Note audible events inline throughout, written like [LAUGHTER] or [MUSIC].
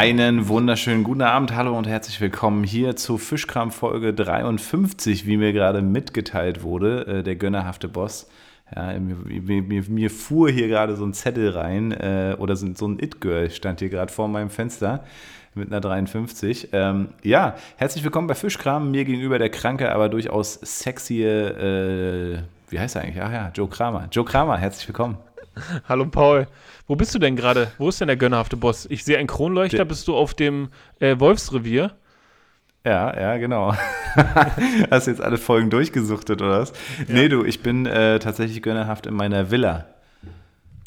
Einen wunderschönen guten Abend, hallo und herzlich willkommen hier zu Fischkram Folge 53, wie mir gerade mitgeteilt wurde, äh, der gönnerhafte Boss. Ja, mir, mir, mir, fuhr hier gerade so ein Zettel rein äh, oder so, ein It-Girl stand hier gerade vor meinem Fenster mit einer 53. Ähm, ja, herzlich willkommen bei Fischkram. Mir gegenüber der kranke, aber durchaus sexy, äh, wie heißt er eigentlich? Ach ja, Joe Kramer. Joe Kramer, herzlich willkommen. [LAUGHS] Hallo Paul. Wo bist du denn gerade? Wo ist denn der gönnerhafte Boss? Ich sehe einen Kronleuchter. Bist du auf dem äh, Wolfsrevier? Ja, ja, genau. [LAUGHS] Hast du jetzt alle Folgen durchgesuchtet, oder was? Ja. Nee, du, ich bin äh, tatsächlich gönnerhaft in meiner Villa.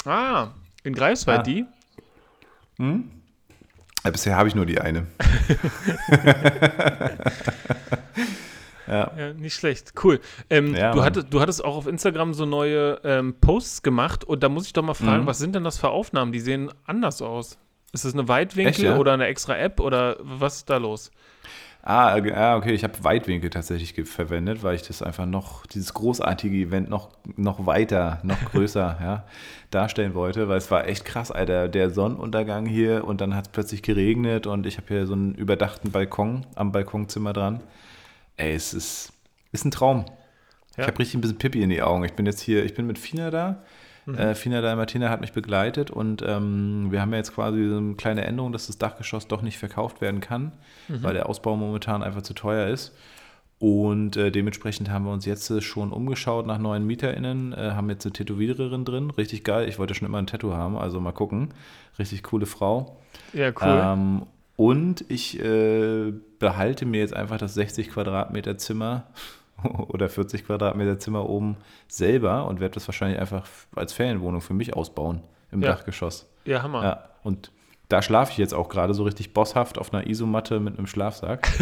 Ah, in Greifswald ah. die? Hm? Ja, bisher habe ich nur die eine. [LAUGHS] ja. ja. Nicht schlecht. Cool. Ähm, ja, du, hattest, du hattest auch auf Instagram so neue ähm, Posts gemacht und da muss ich doch mal fragen, mhm. was sind denn das für Aufnahmen? Die sehen anders aus. Ist das eine Weitwinkel Echt, ja? oder eine extra App oder was ist da los? Ah, ah, okay, ich habe Weitwinkel tatsächlich verwendet, weil ich das einfach noch, dieses großartige Event noch, noch weiter, noch [LAUGHS] größer ja, darstellen wollte, weil es war echt krass, Alter, der Sonnenuntergang hier und dann hat es plötzlich geregnet und ich habe hier so einen überdachten Balkon am Balkonzimmer dran. Ey, es ist, ist ein Traum. Ja. Ich habe richtig ein bisschen Pippi in die Augen. Ich bin jetzt hier, ich bin mit Fina da Mhm. Äh, Fina Dalmatina hat mich begleitet und ähm, wir haben ja jetzt quasi so eine kleine Änderung, dass das Dachgeschoss doch nicht verkauft werden kann, mhm. weil der Ausbau momentan einfach zu teuer ist. Und äh, dementsprechend haben wir uns jetzt schon umgeschaut nach neuen MieterInnen, äh, haben jetzt eine Tätowiererin drin, richtig geil. Ich wollte schon immer ein Tattoo haben, also mal gucken. Richtig coole Frau. Ja, cool. Ähm, und ich äh, behalte mir jetzt einfach das 60 Quadratmeter Zimmer [LAUGHS] oder 40 Quadratmeter Zimmer oben selber und werde das wahrscheinlich einfach als Ferienwohnung für mich ausbauen im ja. Dachgeschoss. Ja, Hammer. Ja, und da schlafe ich jetzt auch gerade so richtig bosshaft auf einer Isomatte mit einem Schlafsack. [LAUGHS]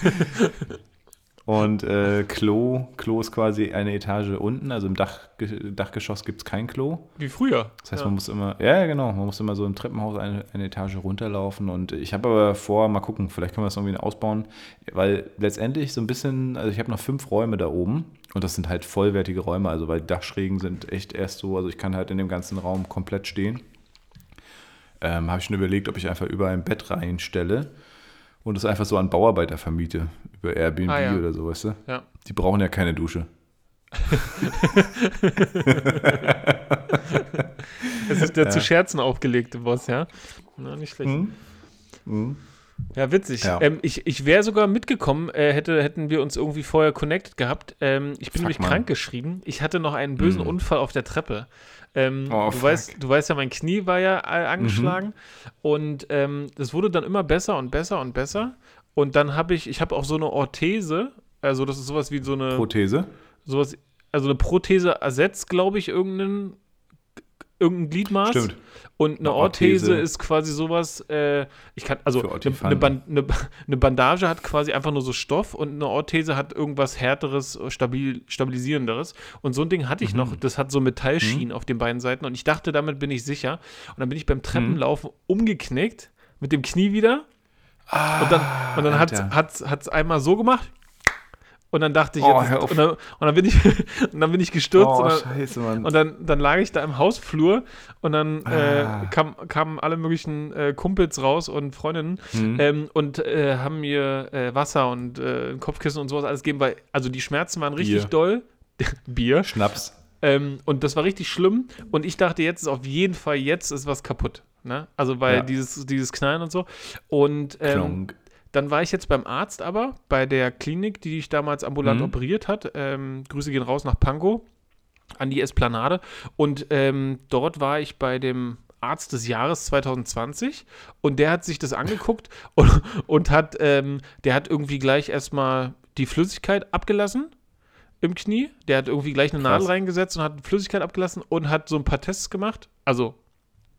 [LAUGHS] Und äh, Klo, Klo ist quasi eine Etage unten, also im Dach, Dachgeschoss gibt es kein Klo. Wie früher. Das heißt, ja. man muss immer, ja genau, man muss immer so im Treppenhaus eine, eine Etage runterlaufen. Und ich habe aber vor, mal gucken, vielleicht können wir das irgendwie ausbauen, weil letztendlich so ein bisschen, also ich habe noch fünf Räume da oben und das sind halt vollwertige Räume, also weil Dachschrägen sind echt erst so, also ich kann halt in dem ganzen Raum komplett stehen. Ähm, habe ich schon überlegt, ob ich einfach überall ein Bett reinstelle und es einfach so an Bauarbeiter vermiete, über Airbnb ah, ja. oder so, weißt du? Ja. Die brauchen ja keine Dusche. [LAUGHS] [LAUGHS] das ist der ja. zu Scherzen aufgelegte Boss, ja? Na, nicht schlecht. Mhm. Mhm. Ja, witzig. Ja. Ähm, ich ich wäre sogar mitgekommen, äh, hätte, hätten wir uns irgendwie vorher connected gehabt. Ähm, ich bin Fuck, nämlich krank geschrieben. Ich hatte noch einen bösen mhm. Unfall auf der Treppe. Ähm, oh, du, weißt, du weißt ja, mein Knie war ja angeschlagen mhm. und ähm, es wurde dann immer besser und besser und besser. Und dann habe ich, ich habe auch so eine Orthese, also das ist sowas wie so eine Prothese. Sowas, also eine Prothese ersetzt, glaube ich, irgendeinen irgendein Gliedmaß. Stimmt. Und eine, eine Orthese, Orthese, ist quasi sowas, äh, ich kann, also eine, eine, Band, [LAUGHS] eine, Bandage hat quasi einfach nur so Stoff und eine Orthese hat irgendwas härteres, stabil, stabilisierenderes. Und so ein Ding hatte ich mhm. noch, das hat so Metallschienen mhm. auf den beiden Seiten und ich dachte, damit bin ich sicher. Und dann bin ich beim Treppenlaufen mhm. umgeknickt, mit dem Knie wieder. Ah, und dann, und dann hat es einmal so gemacht und dann dachte ich, oh, jetzt, und, dann, und, dann, bin ich, [LAUGHS] und dann bin ich gestürzt. Oh, und dann, scheiße. Und dann, dann lag ich da im Hausflur und dann äh, ah. kam, kamen alle möglichen äh, Kumpels raus und Freundinnen mhm. ähm, und äh, haben mir äh, Wasser und äh, Kopfkissen und sowas alles gegeben, weil also die Schmerzen waren richtig Bier. doll. [LAUGHS] Bier. Schnaps. Ähm, und das war richtig schlimm. Und ich dachte, jetzt ist auf jeden Fall, jetzt ist was kaputt. Ne? Also, weil ja. dieses, dieses Knallen und so. Und ähm, dann war ich jetzt beim Arzt aber, bei der Klinik, die dich damals ambulant mhm. operiert hat. Ähm, Grüße gehen raus nach Pankow an die Esplanade. Und ähm, dort war ich bei dem Arzt des Jahres 2020 und der hat sich das angeguckt [LAUGHS] und, und hat, ähm, der hat irgendwie gleich erstmal die Flüssigkeit abgelassen im Knie. Der hat irgendwie gleich eine Krass. Nadel reingesetzt und hat Flüssigkeit abgelassen und hat so ein paar Tests gemacht. Also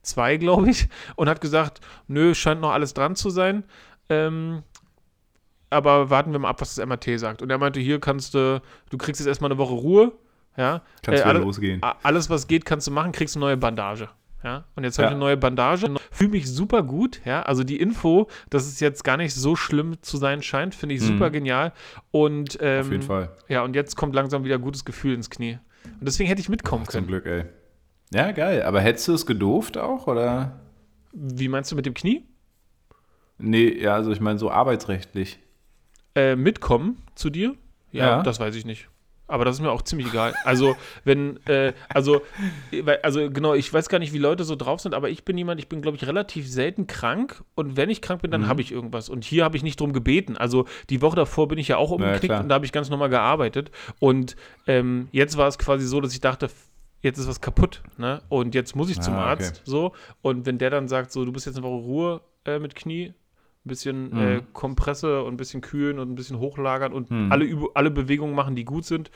zwei, glaube ich. Und hat gesagt, nö, scheint noch alles dran zu sein. Ähm, aber warten wir mal ab, was das MAT sagt. Und er meinte, hier kannst du, du kriegst jetzt erstmal eine Woche Ruhe. Ja. Kannst äh, alle, losgehen. Alles, was geht, kannst du machen, kriegst eine neue Bandage. Ja, und jetzt habe ja. ich eine neue Bandage. Fühle mich super gut. Ja, also die Info, dass es jetzt gar nicht so schlimm zu sein scheint, finde ich mhm. super genial. Und ähm, auf jeden Fall. Ja, und jetzt kommt langsam wieder gutes Gefühl ins Knie. Und deswegen hätte ich mitkommen Ach, können. Zum Glück, ey. Ja, geil. Aber hättest du es gedurft auch, oder? Wie meinst du mit dem Knie? Nee, ja, also ich meine so arbeitsrechtlich. Äh, mitkommen zu dir? Ja, ja, das weiß ich nicht. Aber das ist mir auch ziemlich egal. Also, wenn, äh, also, also genau, ich weiß gar nicht, wie Leute so drauf sind, aber ich bin jemand, ich bin, glaube ich, relativ selten krank und wenn ich krank bin, dann mhm. habe ich irgendwas. Und hier habe ich nicht drum gebeten. Also, die Woche davor bin ich ja auch umgeknickt naja, und da habe ich ganz normal gearbeitet. Und ähm, jetzt war es quasi so, dass ich dachte, jetzt ist was kaputt, ne? Und jetzt muss ich ah, zum Arzt, okay. so. Und wenn der dann sagt, so, du bist jetzt eine Woche Ruhe äh, mit Knie, ein bisschen mhm. äh, Kompresse und ein bisschen kühlen und ein bisschen hochlagern und mhm. alle, alle Bewegungen machen, die gut sind,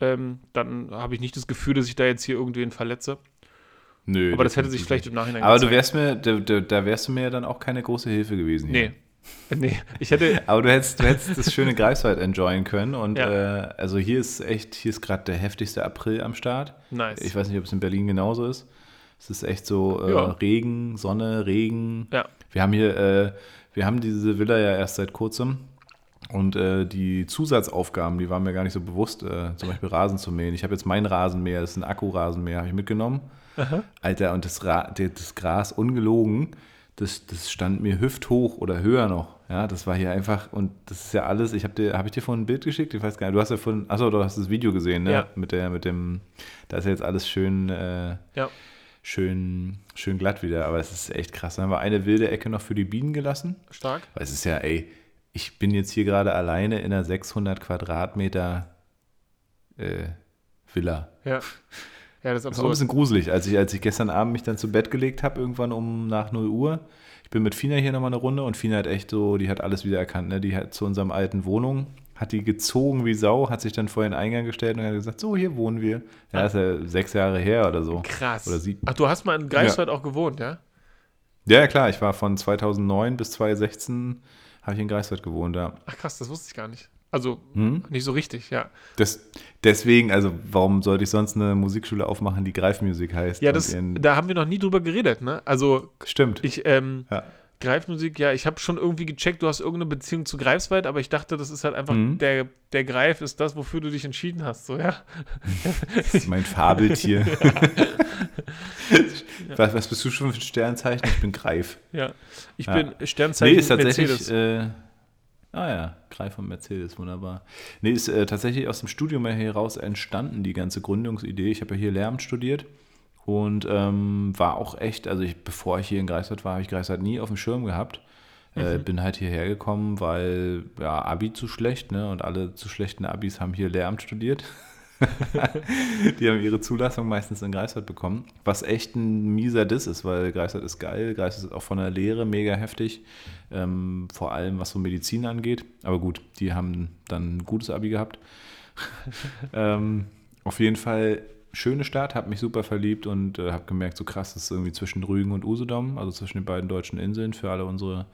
ähm, dann habe ich nicht das Gefühl, dass ich da jetzt hier irgendwen verletze. Nö. Aber das hätte sich vielleicht im Nachhinein Aber gezeigt. du wärst mir, da, da, da, wärst du mir dann auch keine große Hilfe gewesen hier. Nee. [LAUGHS] Nee, ich hätte. [LAUGHS] Aber du hättest, du hättest das schöne Greifswald enjoyen können. Und ja. äh, also hier ist echt, hier ist gerade der heftigste April am Start. Nice. Ich weiß nicht, ob es in Berlin genauso ist. Es ist echt so äh, ja. Regen, Sonne, Regen. Ja. Wir haben hier äh, wir haben diese Villa ja erst seit kurzem. Und äh, die Zusatzaufgaben, die waren mir gar nicht so bewusst, äh, zum Beispiel Rasen zu mähen. Ich habe jetzt mein Rasenmäher, das ist ein Akkurasenmäher, habe ich mitgenommen. Aha. Alter, und das, Ra das Gras ungelogen, das, das stand mir hüfthoch oder höher noch. Ja, das war hier einfach, und das ist ja alles, ich habe dir, habe ich dir vorhin ein Bild geschickt? Ich weiß gar nicht, du hast ja von, achso, du hast das Video gesehen, ne? Ja. Mit der, mit dem, da ist ja jetzt alles schön, äh, ja schön, schön glatt wieder. Aber es ist echt krass. Dann haben wir eine wilde Ecke noch für die Bienen gelassen. Stark. Weil es ist ja, ey, ich bin jetzt hier gerade alleine in einer 600 Quadratmeter äh, Villa. Ja. Ja, das ist, das ist auch ein bisschen gruselig, als ich, als ich gestern Abend mich dann zu Bett gelegt habe, irgendwann um nach 0 Uhr. Ich bin mit Fina hier nochmal eine Runde und Fina hat echt so, die hat alles wieder erkannt, ne? Die hat zu unserem alten Wohnung, hat die gezogen wie Sau, hat sich dann vor den Eingang gestellt und hat gesagt, so, hier wohnen wir. Ja, das ist ja sechs Jahre her oder so. Krass. Oder sieben. Ach, du hast mal in Greifswald ja. auch gewohnt, ja? Ja, klar, ich war von 2009 bis 2016 habe ich in Greifswald gewohnt, ja. Ach krass, das wusste ich gar nicht. Also hm? nicht so richtig, ja. Das, deswegen, also warum sollte ich sonst eine Musikschule aufmachen, die Greifmusik heißt? Ja, das, da haben wir noch nie drüber geredet, ne? Also stimmt. Ich, ähm, ja. Greifmusik, ja, ich habe schon irgendwie gecheckt, du hast irgendeine Beziehung zu Greifswald, aber ich dachte, das ist halt einfach, mhm. der, der Greif ist das, wofür du dich entschieden hast, so, ja. Das ist mein Fabeltier. [LAUGHS] was, was, bist du schon für ein Sternzeichen? Ich bin Greif. Ja, ich ja. bin Sternzeichen nee, ist tatsächlich. Äh, ah ja, Greif und Mercedes, wunderbar. Nee, ist äh, tatsächlich aus dem Studium heraus entstanden, die ganze Gründungsidee. Ich habe ja hier Lehramt studiert und ähm, war auch echt, also ich, bevor ich hier in Greifswald war, habe ich Greifswald nie auf dem Schirm gehabt. Äh, mhm. bin halt hierher gekommen, weil ja, Abi zu schlecht, ne? Und alle zu schlechten Abis haben hier Lehramt studiert. [LAUGHS] die haben ihre Zulassung meistens in Greifswald bekommen. Was echt ein mieser Diss ist, weil Greifswald ist geil. Greifswald ist auch von der Lehre mega heftig. Ähm, vor allem was so Medizin angeht. Aber gut, die haben dann ein gutes Abi gehabt. [LAUGHS] ähm, auf jeden Fall schöne Stadt, habe mich super verliebt und äh, habe gemerkt, so krass, das ist irgendwie zwischen Rügen und Usedom, also zwischen den beiden deutschen Inseln für alle unsere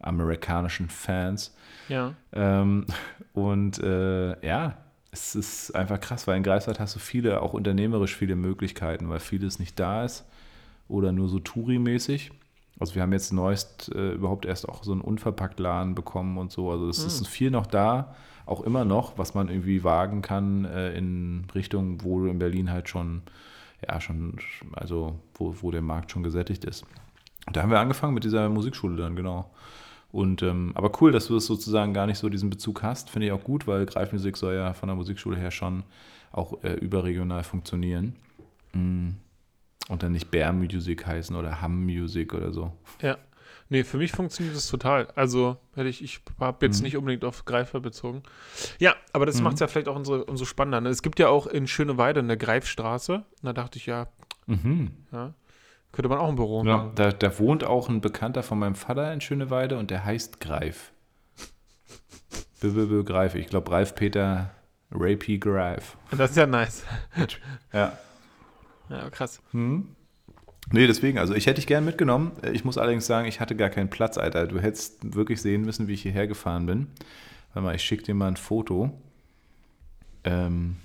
amerikanischen Fans. Ja. Ähm, und äh, ja, es ist einfach krass, weil in Greifswald hast du viele, auch unternehmerisch viele Möglichkeiten, weil vieles nicht da ist oder nur so Touri-mäßig. Also wir haben jetzt neuest äh, überhaupt erst auch so einen Unverpackt-Laden bekommen und so. Also es hm. ist viel noch da auch immer noch, was man irgendwie wagen kann äh, in Richtung, wo in Berlin halt schon, ja, schon, also wo, wo der Markt schon gesättigt ist. Da haben wir angefangen mit dieser Musikschule dann, genau. Und ähm, aber cool, dass du das sozusagen gar nicht so diesen Bezug hast, finde ich auch gut, weil Greifmusik soll ja von der Musikschule her schon auch äh, überregional funktionionieren. Mm. Und dann nicht Bear Music heißen oder Hum Music oder so. Ja. Nee, für mich funktioniert das total. Also, ich, ich habe jetzt mhm. nicht unbedingt auf Greifer bezogen. Ja, aber das mhm. macht es ja vielleicht auch umso, umso spannender. Ne? Es gibt ja auch in Schöneweide eine Greifstraße. Und da dachte ich, ja, mhm. ja könnte man auch ein Büro ja, machen. Da, da wohnt auch ein Bekannter von meinem Vater in Schöneweide und der heißt Greif. Bö, Greif. Ich glaube, Ralf Peter Rapey Greif. Das ist ja nice. ja. Ja, krass. Hm? Nee, deswegen, also ich hätte dich gern mitgenommen. Ich muss allerdings sagen, ich hatte gar keinen Platz, Alter. Du hättest wirklich sehen müssen, wie ich hierher gefahren bin. Warte mal, ich schicke dir mal ein Foto. Ähm,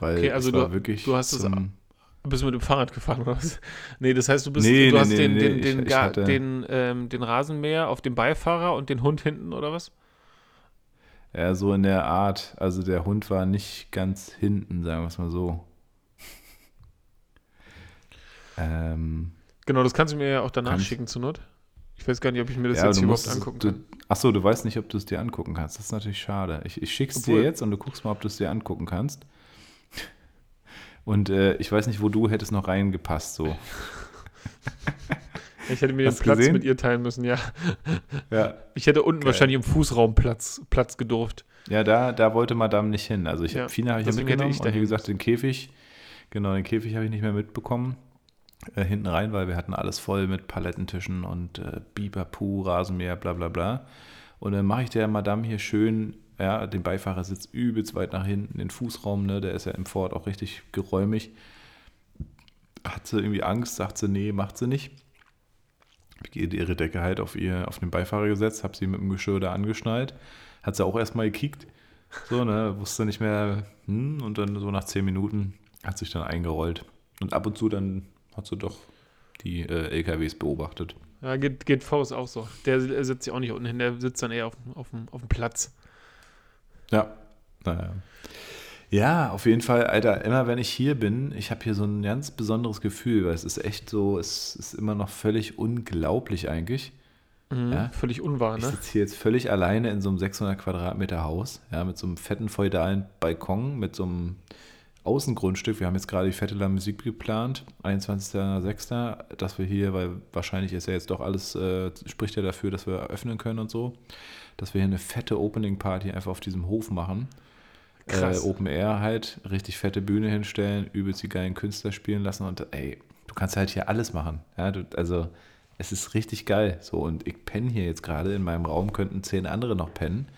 weil okay, also es war du, wirklich du hast es bist mit dem Fahrrad gefahren oder was? [LAUGHS] Nee, das heißt, du bist nee, du nee, hast nee, den, den, den, ich, ich den, ähm, den Rasenmäher auf dem Beifahrer und den Hund hinten oder was? Ja, so in der Art. Also der Hund war nicht ganz hinten, sagen wir es mal so. Ähm, genau, das kannst du mir ja auch danach schicken zur Not. Ich weiß gar nicht, ob ich mir das ja, jetzt überhaupt angucken kann. achso, du weißt nicht, ob du es dir angucken kannst. Das ist natürlich schade. Ich, ich schick's Obwohl, dir jetzt und du guckst mal, ob du es dir angucken kannst. [LAUGHS] Und äh, ich weiß nicht, wo du hättest noch reingepasst, so. [LAUGHS] Ich hätte mir Hast den Platz gesehen? mit ihr teilen müssen, ja. ja. [LAUGHS] Ich hätte unten Geil. wahrscheinlich im Fußraum Platz, Platz gedurft. Ja, da, da wollte Madame nicht hin. Also ich, ja. Fina habe ich ja mitgenommen ich und wie gesagt, den Käfig, genau, den Käfig habe ich nicht mehr mitbekommen. Äh, hinten rein, weil wir hatten alles voll mit Palettentischen und äh, Biberpuh, Rasenmäher, bla bla bla. Und dann mache ich der Madame hier schön, ja, den Beifahrersitz übelst weit nach hinten, den Fußraum, ne, der ist ja im Ford auch richtig geräumig. Hat sie irgendwie Angst, sagt sie, nee, macht sie nicht. Ich ihre Decke halt auf, ihr, auf den Beifahrer gesetzt, habe sie mit dem Geschirr da angeschnallt. Hat sie auch erstmal gekickt. So, ne, wusste nicht mehr, hm, und dann so nach zehn Minuten hat sich dann eingerollt. Und ab und zu dann hat sie doch die äh, LKWs beobachtet. Ja, geht, geht Faust auch so. Der sitzt ja auch nicht unten hin, der sitzt dann eher auf, auf, auf dem Platz. Ja, naja. Ja, auf jeden Fall, Alter, immer wenn ich hier bin, ich habe hier so ein ganz besonderes Gefühl, weil es ist echt so, es ist immer noch völlig unglaublich eigentlich. Mhm, ja? Völlig unwahr, ne? Ich sitze hier jetzt völlig alleine in so einem 600 Quadratmeter Haus, ja, mit so einem fetten feudalen Balkon, mit so einem Außengrundstück. Wir haben jetzt gerade die Fette La Musik geplant, 21.06., dass wir hier, weil wahrscheinlich ist ja jetzt doch alles, äh, spricht ja dafür, dass wir öffnen können und so, dass wir hier eine fette Opening Party einfach auf diesem Hof machen. Äh, Open Air halt, richtig fette Bühne hinstellen, übelst die geilen Künstler spielen lassen und ey, du kannst halt hier alles machen. Ja, du, also es ist richtig geil. So, und ich penne hier jetzt gerade in meinem Raum, könnten zehn andere noch pennen.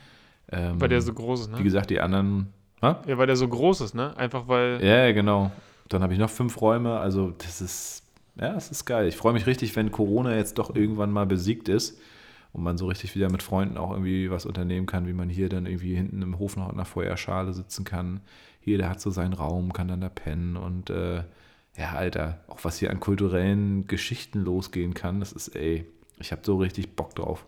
Ähm, weil der so groß ist, ne? Wie gesagt, die anderen. Ha? Ja, weil der so groß ist, ne? Einfach weil. Ja, genau. Dann habe ich noch fünf Räume, also das ist. Ja, es ist geil. Ich freue mich richtig, wenn Corona jetzt doch irgendwann mal besiegt ist und man so richtig wieder mit Freunden auch irgendwie was unternehmen kann, wie man hier dann irgendwie hinten im Hof noch in der Feuerschale sitzen kann. Hier, der hat so seinen Raum, kann dann da pennen und äh, ja, Alter, auch was hier an kulturellen Geschichten losgehen kann, das ist, ey, ich habe so richtig Bock drauf.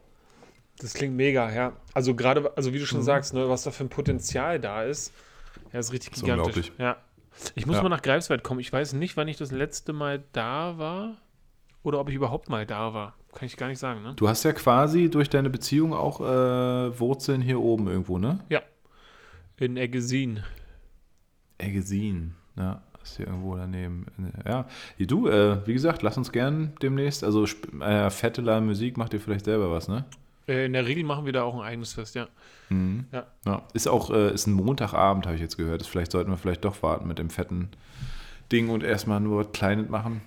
Das klingt mega, ja. Also gerade, also wie du schon mhm. sagst, ne, was da für ein Potenzial da ist, ja, ist richtig gigantisch. Ja. Ich muss ja. mal nach Greifswald kommen. Ich weiß nicht, wann ich das letzte Mal da war oder ob ich überhaupt mal da war. Kann ich gar nicht sagen, ne? Du hast ja quasi durch deine Beziehung auch äh, Wurzeln hier oben irgendwo, ne? Ja. In Eggesin. Eggesin, ja. Ist hier irgendwo daneben. Ja, du, äh, wie gesagt, lass uns gern demnächst. Also, äh, fette Musik macht ihr vielleicht selber was, ne? Äh, in der Regel machen wir da auch ein eigenes Fest, ja. Mhm. ja. ja. Ist auch, äh, ist ein Montagabend, habe ich jetzt gehört. vielleicht sollten wir vielleicht doch warten mit dem fetten Ding und erstmal nur kleines machen.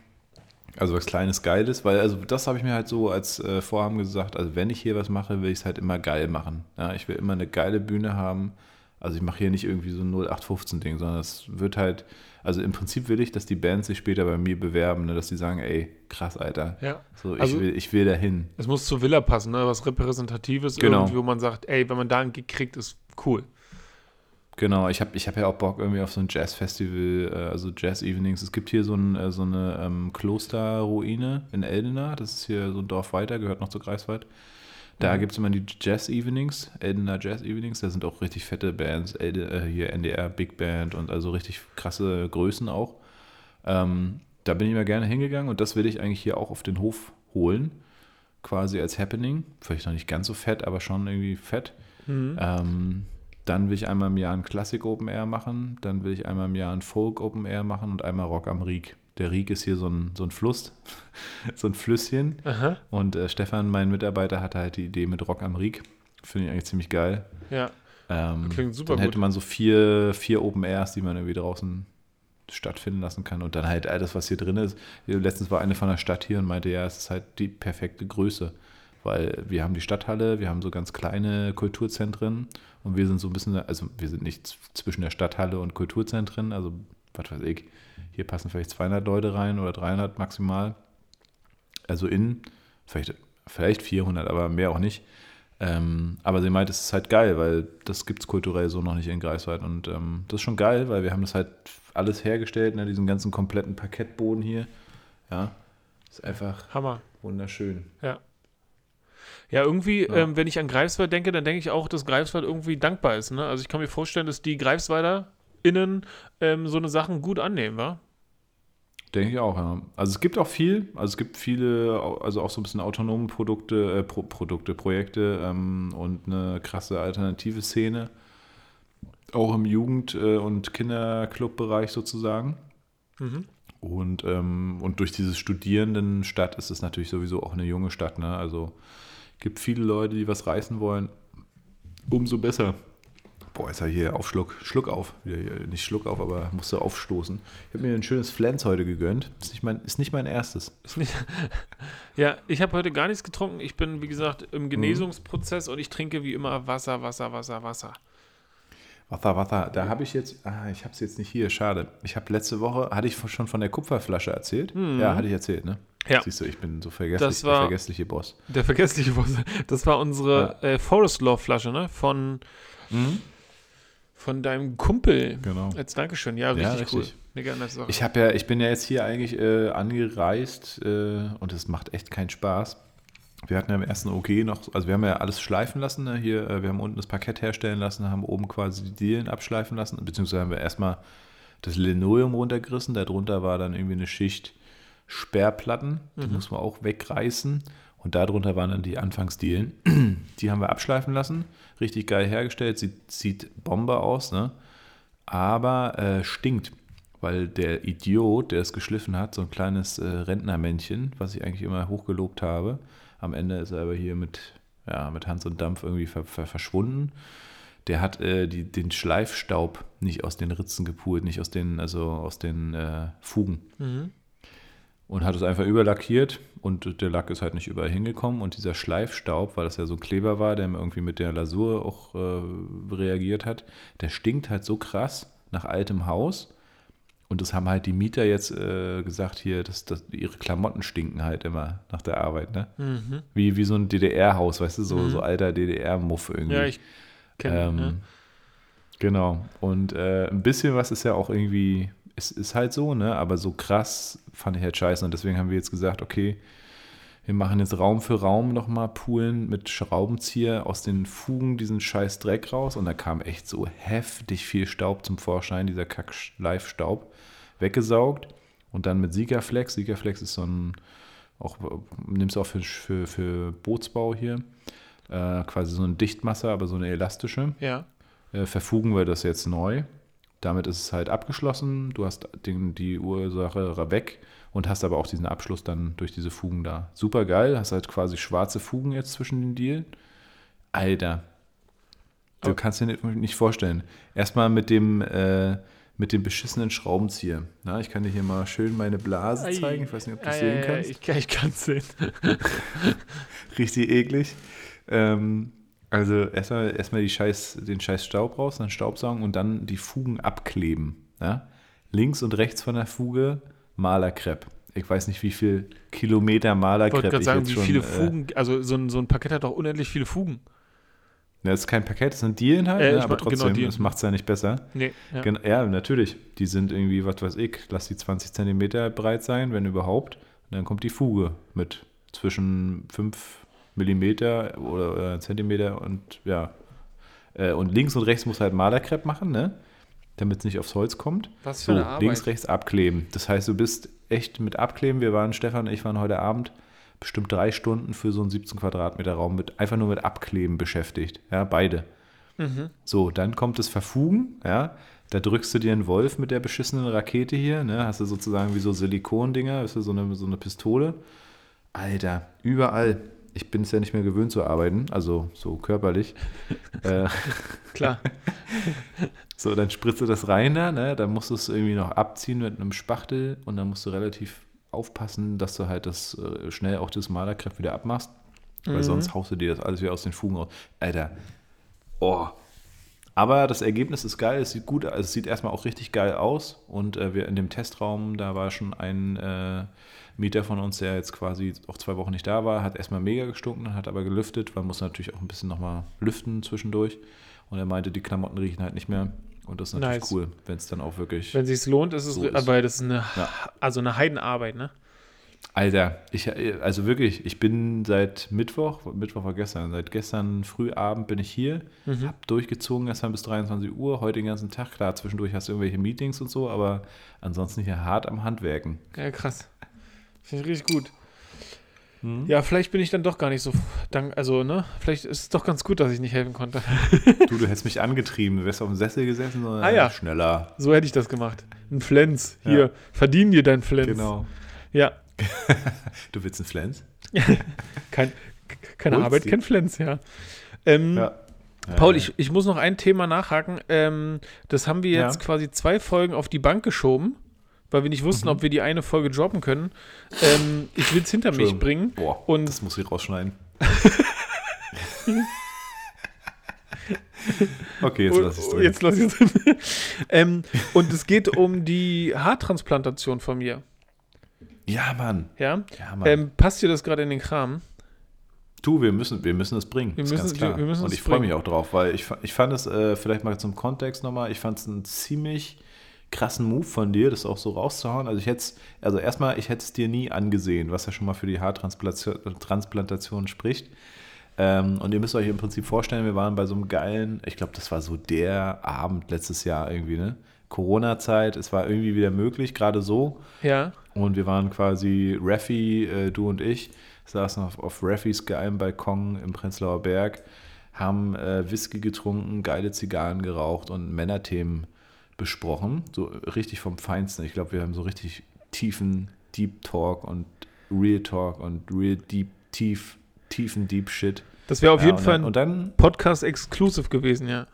Also was Kleines, Geiles, weil also das habe ich mir halt so als äh, Vorhaben gesagt, also wenn ich hier was mache, will ich es halt immer geil machen. Ja, ich will immer eine geile Bühne haben. Also ich mache hier nicht irgendwie so ein 0815-Ding, sondern es wird halt, also im Prinzip will ich, dass die Bands sich später bei mir bewerben, ne, dass die sagen, ey, krass, Alter. Ja. So, ich, also, will, ich will dahin. Es muss zur Villa passen, ne? was Repräsentatives, genau. irgendwie, wo man sagt, ey, wenn man da einen Gig kriegt, ist cool. Genau, ich habe ich hab ja auch Bock irgendwie auf so ein Jazz-Festival, äh, also Jazz-Evenings. Es gibt hier so, ein, äh, so eine ähm, Klosterruine in Eldena, das ist hier so ein Dorf weiter, gehört noch zu Greifswald. Da mhm. gibt es immer die Jazz-Evenings, Eldena Jazz-Evenings, da sind auch richtig fette Bands, Elde, äh, hier NDR Big Band und also richtig krasse Größen auch. Ähm, da bin ich mal gerne hingegangen und das will ich eigentlich hier auch auf den Hof holen, quasi als Happening. Vielleicht noch nicht ganz so fett, aber schon irgendwie fett. Mhm. Ähm, dann will ich einmal im Jahr ein Klassik Open Air machen, dann will ich einmal im Jahr ein Folk Open Air machen und einmal Rock am Rieg. Der Rieg ist hier so ein, so ein Fluss, [LAUGHS] so ein Flüsschen. Aha. Und äh, Stefan, mein Mitarbeiter, hatte halt die Idee mit Rock am Rieg. Finde ich eigentlich ziemlich geil. Ja. Ähm, Klingt super. Dann hätte gut. man so vier, vier Open Airs, die man irgendwie draußen stattfinden lassen kann. Und dann halt alles, was hier drin ist. Letztens war eine von der Stadt hier und meinte, ja, es ist halt die perfekte Größe. Weil wir haben die Stadthalle, wir haben so ganz kleine Kulturzentren und wir sind so ein bisschen, also wir sind nicht zwischen der Stadthalle und Kulturzentren, also was weiß ich, hier passen vielleicht 200 Leute rein oder 300 maximal. Also in, vielleicht, vielleicht 400, aber mehr auch nicht. Ähm, aber sie meint, es ist halt geil, weil das gibt es kulturell so noch nicht in Greifswald. Und ähm, das ist schon geil, weil wir haben das halt alles hergestellt, ne, diesen ganzen kompletten Parkettboden hier. Ja, ist einfach Hammer. wunderschön. Ja. Ja, irgendwie, ja. Ähm, wenn ich an Greifswald denke, dann denke ich auch, dass Greifswald irgendwie dankbar ist. Ne? Also ich kann mir vorstellen, dass die Greifswalder innen ähm, so eine Sachen gut annehmen, wa? Denke ich auch, ja. Also es gibt auch viel, also es gibt viele, also auch so ein bisschen autonome Produkte, äh, Pro Produkte, Projekte ähm, und eine krasse alternative Szene. Auch im Jugend- äh, und Kinderclub-Bereich sozusagen. Mhm. Und, ähm, und durch diese Studierendenstadt ist es natürlich sowieso auch eine junge Stadt. Ne? Also gibt viele Leute, die was reißen wollen. Umso besser. Boah, ist ja hier auf Schluck, Schluck auf. Nicht Schluck auf, aber musste aufstoßen. Ich habe mir ein schönes Flens heute gegönnt. Ist nicht mein, ist nicht mein erstes. Nicht, [LAUGHS] ja, ich habe heute gar nichts getrunken. Ich bin, wie gesagt, im mhm. Genesungsprozess mhm. und ich trinke wie immer Wasser, Wasser, Wasser, Wasser. Wasser, Wasser. Da habe ich jetzt, ah, ich habe es jetzt nicht hier, schade. Ich habe letzte Woche, hatte ich schon von der Kupferflasche erzählt? Mhm. Ja, hatte ich erzählt, ne? Ja. Siehst du, ich bin so vergesslich, das war, der vergessliche Boss. Der vergessliche Boss. Das war unsere ja. äh, Forest Law Flasche, ne? Von, mhm. Von deinem Kumpel. Genau. Als Dankeschön. Ja, richtig, ja, richtig. cool. Mega nice Sache. Ich, ja, ich bin ja jetzt hier eigentlich äh, angereist äh, und es macht echt keinen Spaß. Wir hatten ja im ersten OG noch, also wir haben ja alles schleifen lassen. Ne? Hier, äh, wir haben unten das Parkett herstellen lassen, haben oben quasi die Dielen abschleifen lassen, beziehungsweise haben wir erstmal das Linoleum runtergerissen. Darunter war dann irgendwie eine Schicht Sperrplatten, die mhm. muss man auch wegreißen. Und darunter waren dann die Anfangsdielen. Die haben wir abschleifen lassen. Richtig geil hergestellt. Sieht, sieht Bombe aus, ne? Aber äh, stinkt. Weil der Idiot, der es geschliffen hat, so ein kleines äh, Rentnermännchen, was ich eigentlich immer hochgelobt habe, am Ende ist er aber hier mit, ja, mit Hans und Dampf irgendwie ver, ver, verschwunden. Der hat äh, die, den Schleifstaub nicht aus den Ritzen gepult, nicht aus den, also aus den äh, Fugen. Mhm. Und hat es einfach überlackiert und der Lack ist halt nicht überall hingekommen. Und dieser Schleifstaub, weil das ja so Kleber war, der irgendwie mit der Lasur auch äh, reagiert hat, der stinkt halt so krass nach altem Haus und das haben halt die Mieter jetzt äh, gesagt hier, dass, dass ihre Klamotten stinken halt immer nach der Arbeit, ne? Mhm. Wie, wie so ein DDR-Haus, weißt du, so, mhm. so alter DDR-Muff irgendwie. Ja, ich kenne ähm, ja. Genau. Und äh, ein bisschen was ist ja auch irgendwie, es ist halt so, ne? Aber so krass fand ich halt scheiße. Und deswegen haben wir jetzt gesagt, okay, wir machen jetzt Raum für Raum nochmal Poolen mit Schraubenzieher aus den Fugen diesen scheiß Dreck raus. Und da kam echt so heftig viel Staub zum Vorschein, dieser Kack-Live-Staub weggesaugt und dann mit Sikaflex. Sikaflex ist so ein, auch nimmst du auch für, für, für Bootsbau hier, äh, quasi so eine Dichtmasse, aber so eine elastische. Ja. Äh, verfugen wir das jetzt neu. Damit ist es halt abgeschlossen. Du hast den, die Ursache weg und hast aber auch diesen Abschluss dann durch diese Fugen da. Super geil. Hast halt quasi schwarze Fugen jetzt zwischen den Dielen. Alter. Du kannst dir nicht vorstellen. Erstmal mit dem, äh, mit dem beschissenen Schraubenzieher. Na, ich kann dir hier mal schön meine Blase zeigen. Ich weiß nicht, ob du es sehen kannst. Ich, ich kann es sehen. [LAUGHS] Richtig eklig. Ähm, also erstmal erstmal die Scheiß, den scheiß Staub raus, dann Staubsaugen und dann die Fugen abkleben. Ja? Links und rechts von der Fuge Malerkrepp. Ich weiß nicht, wie viel Kilometer Malerkrepp ich, wollte gerade sagen, wie schon, viele äh, Fugen, also so ein, so ein Paket hat doch unendlich viele Fugen. Ja, das ist kein Paket, das sind Dielen halt, äh, ne? aber genau, trotzdem, genau, das macht es ja nicht besser. Nee, ja. Gen ja, natürlich. Die sind irgendwie, was weiß ich, lass die 20 Zentimeter breit sein, wenn überhaupt. Und dann kommt die Fuge mit zwischen 5 Millimeter oder, oder Zentimeter und ja. Äh, und links und rechts muss halt Malerkrepp machen, ne? Damit es nicht aufs Holz kommt. Was für so, eine Arbeit. links, rechts abkleben. Das heißt, du bist echt mit Abkleben. Wir waren, Stefan und ich waren heute Abend bestimmt drei Stunden für so einen 17 Quadratmeter Raum mit einfach nur mit Abkleben beschäftigt. Ja, beide. Mhm. So, dann kommt das Verfugen, ja. Da drückst du dir einen Wolf mit der beschissenen Rakete hier, ne? Hast du sozusagen wie so Silikondinger, ist so eine, so eine Pistole. Alter, überall. Ich bin es ja nicht mehr gewöhnt zu arbeiten, also so körperlich. [LAUGHS] äh, Klar. [LAUGHS] so, dann spritzt du das rein da, ne? Dann musst du es irgendwie noch abziehen mit einem Spachtel und dann musst du relativ aufpassen, dass du halt das äh, schnell auch das Malerkräfte wieder abmachst. Mhm. Weil sonst haust du dir das alles wieder aus den Fugen raus. Alter. Oh. Aber das Ergebnis ist geil, es sieht gut, also es sieht erstmal auch richtig geil aus. Und äh, wir in dem Testraum, da war schon ein äh, Mieter von uns, der jetzt quasi auch zwei Wochen nicht da war, hat erstmal mega gestunken, hat aber gelüftet. Man muss natürlich auch ein bisschen nochmal lüften zwischendurch. Und er meinte, die Klamotten riechen halt nicht mehr. Und das ist natürlich nice. cool, wenn es dann auch wirklich. Wenn es sich lohnt, ist es, so aber das ist eine, ja. also eine Heidenarbeit, ne? Alter, ich, also wirklich, ich bin seit Mittwoch, Mittwoch war gestern, seit gestern Frühabend bin ich hier, mhm. hab durchgezogen gestern bis 23 Uhr, heute den ganzen Tag. Klar, zwischendurch hast du irgendwelche Meetings und so, aber ansonsten hier hart am Handwerken. Ja, krass. Finde ich richtig gut. Mhm. Ja, vielleicht bin ich dann doch gar nicht so dank, also, ne? Vielleicht ist es doch ganz gut, dass ich nicht helfen konnte. [LAUGHS] du, du hättest mich angetrieben, du wärst auf dem Sessel gesessen, sondern ah, ja. schneller. So hätte ich das gemacht. Ein Flens. Hier, ja. verdien dir dein Flens. Genau. Ja, [LAUGHS] du willst einen Flens? [LAUGHS] kein, keine Holst Arbeit, die? kein Flens, ja. Ähm, ja. Paul, ich, ich muss noch ein Thema nachhaken. Ähm, das haben wir jetzt quasi zwei Folgen auf die Bank geschoben, weil wir nicht wussten, mhm. ob wir die eine Folge droppen können. Ähm, ich will es hinter mich bringen. Boah, und das muss ich rausschneiden. [LAUGHS] okay, jetzt lass ich es drin. Jetzt lass ich es drin. [LAUGHS] ähm, und es geht um die Haartransplantation von mir. Ja, Mann. Ja? ja Mann. Ähm, passt dir das gerade in den Kram? Du, wir müssen, wir müssen es bringen. Wir müssen, wir, wir müssen Und ich freue mich auch drauf, weil ich, ich fand es, äh, vielleicht mal zum Kontext nochmal, ich fand es einen ziemlich krassen Move von dir, das auch so rauszuhauen. Also ich hätte also erstmal, ich hätte es dir nie angesehen, was ja schon mal für die Haartransplantation spricht. Ähm, und ihr müsst euch im Prinzip vorstellen, wir waren bei so einem geilen, ich glaube, das war so der Abend letztes Jahr irgendwie, ne? Corona-Zeit, es war irgendwie wieder möglich, gerade so. Ja. Und wir waren quasi Raffi, äh, du und ich, saßen auf, auf Raffis geilem Balkon im Prenzlauer Berg, haben äh, Whisky getrunken, geile Zigarren geraucht und Männerthemen besprochen. So richtig vom Feinsten. Ich glaube, wir haben so richtig tiefen Deep Talk und Real Talk und Real Deep, tief, tiefen Deep Shit. Das wäre auf ja, jeden Fall ein dann, Podcast Exclusive gewesen, ja.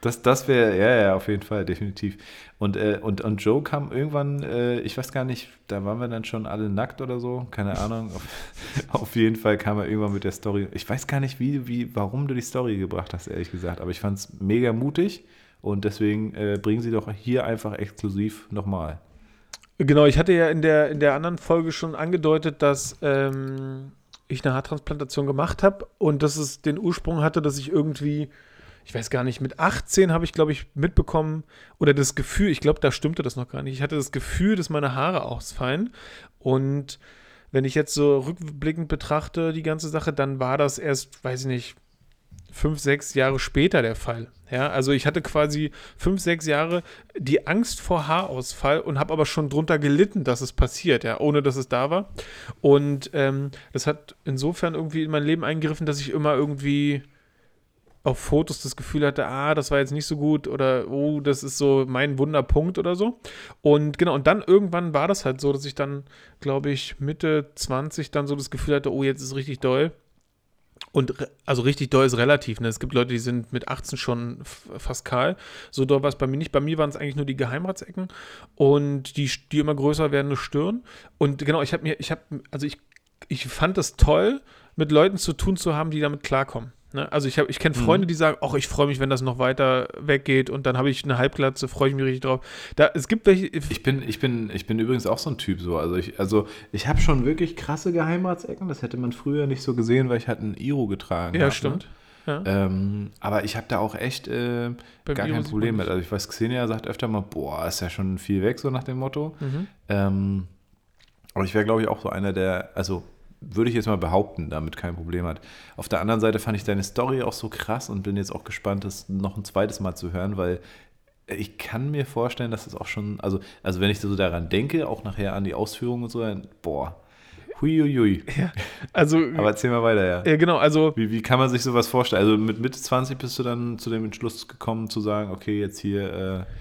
Das, das wäre, ja, ja, auf jeden Fall, definitiv. Und, äh, und, und Joe kam irgendwann, äh, ich weiß gar nicht, da waren wir dann schon alle nackt oder so, keine Ahnung. auf, [LAUGHS] auf, jeden Fall kam er irgendwann mit der Story. Ich weiß gar nicht, wie, wie, warum du die Story gebracht hast, ehrlich gesagt, aber ich fand es mega mutig und deswegen äh, bringen sie doch hier einfach exklusiv nochmal. Genau, ich hatte ja in der, in der anderen Folge schon angedeutet, dass ähm, ich eine Haartransplantation gemacht habe und dass es den Ursprung hatte, dass ich irgendwie ich weiß gar nicht, mit 18 habe ich, glaube ich, mitbekommen, oder das Gefühl, ich glaube, da stimmte das noch gar nicht. Ich hatte das Gefühl, dass meine Haare ausfallen. Und wenn ich jetzt so rückblickend betrachte, die ganze Sache, dann war das erst, weiß ich nicht, fünf, sechs Jahre später der Fall. Ja, also ich hatte quasi fünf, sechs Jahre die Angst vor Haarausfall und habe aber schon drunter gelitten, dass es passiert, ja, ohne dass es da war. Und ähm, das hat insofern irgendwie in mein Leben eingegriffen, dass ich immer irgendwie auf Fotos das Gefühl hatte, ah, das war jetzt nicht so gut oder oh, das ist so mein Wunderpunkt oder so. Und genau, und dann irgendwann war das halt so, dass ich dann, glaube ich, Mitte 20 dann so das Gefühl hatte, oh, jetzt ist richtig doll. Und also richtig doll ist relativ. Ne? Es gibt Leute, die sind mit 18 schon fast kahl. So doll war es bei mir nicht. Bei mir waren es eigentlich nur die Geheimratsecken und die, die immer größer werdende Stirn. Und genau, ich habe mir, ich habe, also ich, ich fand es toll, mit Leuten zu tun zu haben, die damit klarkommen. Ne? Also ich, ich kenne Freunde, mhm. die sagen, ach, ich freue mich, wenn das noch weiter weggeht und dann habe ich eine Halbglatze, freue ich mich richtig drauf. Da, es gibt welche. Ich bin, ich bin, ich bin übrigens auch so ein Typ so. Also ich, also ich habe schon wirklich krasse Geheimratsecken. Das hätte man früher nicht so gesehen, weil ich halt ein Iro getragen habe. Ja, ne? stimmt. Ja. Ähm, aber ich habe da auch echt äh, gar kein Problem mit. Also ich weiß, Xenia sagt öfter mal, boah, ist ja schon viel weg, so nach dem Motto. Mhm. Ähm, aber ich wäre, glaube ich, auch so einer der, also würde ich jetzt mal behaupten, damit kein Problem hat. Auf der anderen Seite fand ich deine Story auch so krass und bin jetzt auch gespannt, das noch ein zweites Mal zu hören, weil ich kann mir vorstellen, dass das auch schon, also, also wenn ich so daran denke, auch nachher an die Ausführungen und so, dann, boah, huiuiui. Ja, also. [LAUGHS] Aber erzähl mal weiter, ja. Ja, genau, also. Wie, wie kann man sich sowas vorstellen? Also mit Mitte 20 bist du dann zu dem Entschluss gekommen, zu sagen, okay, jetzt hier. Äh,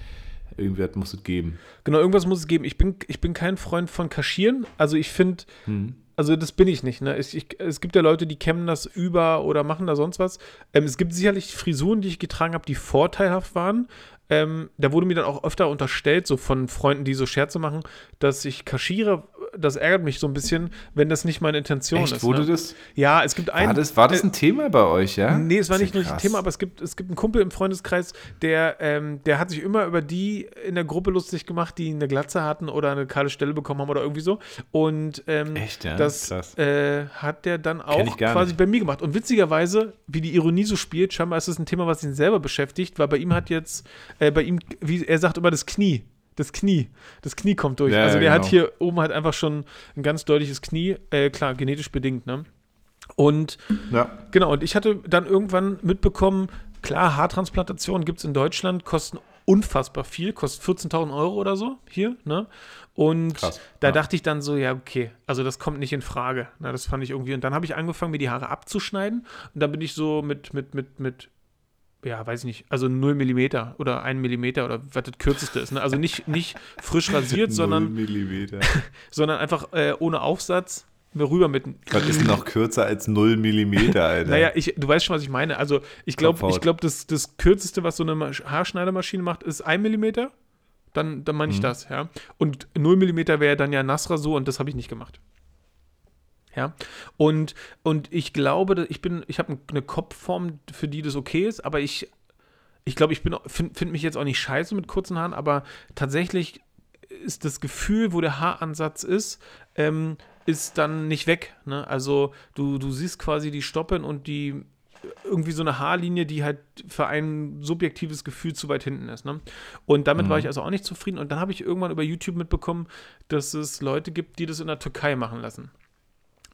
Irgendwas muss es geben. Genau, irgendwas muss es geben. Ich bin, ich bin kein Freund von Kaschieren. Also ich finde, hm also das bin ich nicht. Ne? Ich, ich, es gibt ja Leute, die kämmen das über oder machen da sonst was. Ähm, es gibt sicherlich Frisuren, die ich getragen habe, die vorteilhaft waren. Ähm, da wurde mir dann auch öfter unterstellt, so von Freunden, die so Scherze machen, dass ich kaschiere, das ärgert mich so ein bisschen, wenn das nicht meine Intention Echt? ist. Wurde ne? das? Ja, es gibt einen. War das, war das ein äh, Thema bei euch, ja? Nee, es war nicht nur ein Thema, aber es gibt, es gibt einen Kumpel im Freundeskreis, der, ähm, der hat sich immer über die in der Gruppe lustig gemacht, die eine Glatze hatten oder eine kahle Stelle bekommen haben oder irgendwie so. Und ähm, Echt, ja? das äh, hat der dann auch quasi nicht. bei mir gemacht. Und witzigerweise, wie die Ironie so spielt, scheinbar ist es ein Thema, was ihn selber beschäftigt, weil bei ihm hat jetzt, äh, bei ihm, wie er sagt immer das Knie Das Knie. Das Knie kommt durch. Ja, also der genau. hat hier oben halt einfach schon ein ganz deutliches Knie. Äh, klar, genetisch bedingt, ne? Und ja. genau, und ich hatte dann irgendwann mitbekommen, klar, Haartransplantationen gibt es in Deutschland, kosten unfassbar viel, kostet 14.000 Euro oder so hier, ne? Und Krass, da ja. dachte ich dann so, ja, okay, also das kommt nicht in Frage. Na, das fand ich irgendwie. Und dann habe ich angefangen, mir die Haare abzuschneiden. Und dann bin ich so mit, mit, mit, mit, ja, weiß ich nicht, also 0 mm oder 1 mm oder was das kürzeste ist. Ne? Also nicht, nicht frisch rasiert, [LAUGHS] sondern, [LAUGHS] sondern einfach äh, ohne Aufsatz rüber mit. Was ist noch kürzer als 0 mm, Alter? naja, ich, du weißt schon, was ich meine. Also, ich glaube, ich das, das kürzeste, was so eine Haarschneidermaschine macht, ist 1 mm. Dann, dann meine ich mhm. das, ja. Und 0 mm wäre dann ja Nasra so und das habe ich nicht gemacht. Ja, und, und ich glaube, ich bin, ich habe eine Kopfform, für die das okay ist, aber ich, ich glaube, ich finde find mich jetzt auch nicht scheiße mit kurzen Haaren, aber tatsächlich ist das Gefühl, wo der Haaransatz ist, ähm, ist dann nicht weg. Ne? Also du, du siehst quasi die Stoppen und die irgendwie so eine Haarlinie, die halt für ein subjektives Gefühl zu weit hinten ist. Ne? Und damit mhm. war ich also auch nicht zufrieden. Und dann habe ich irgendwann über YouTube mitbekommen, dass es Leute gibt, die das in der Türkei machen lassen.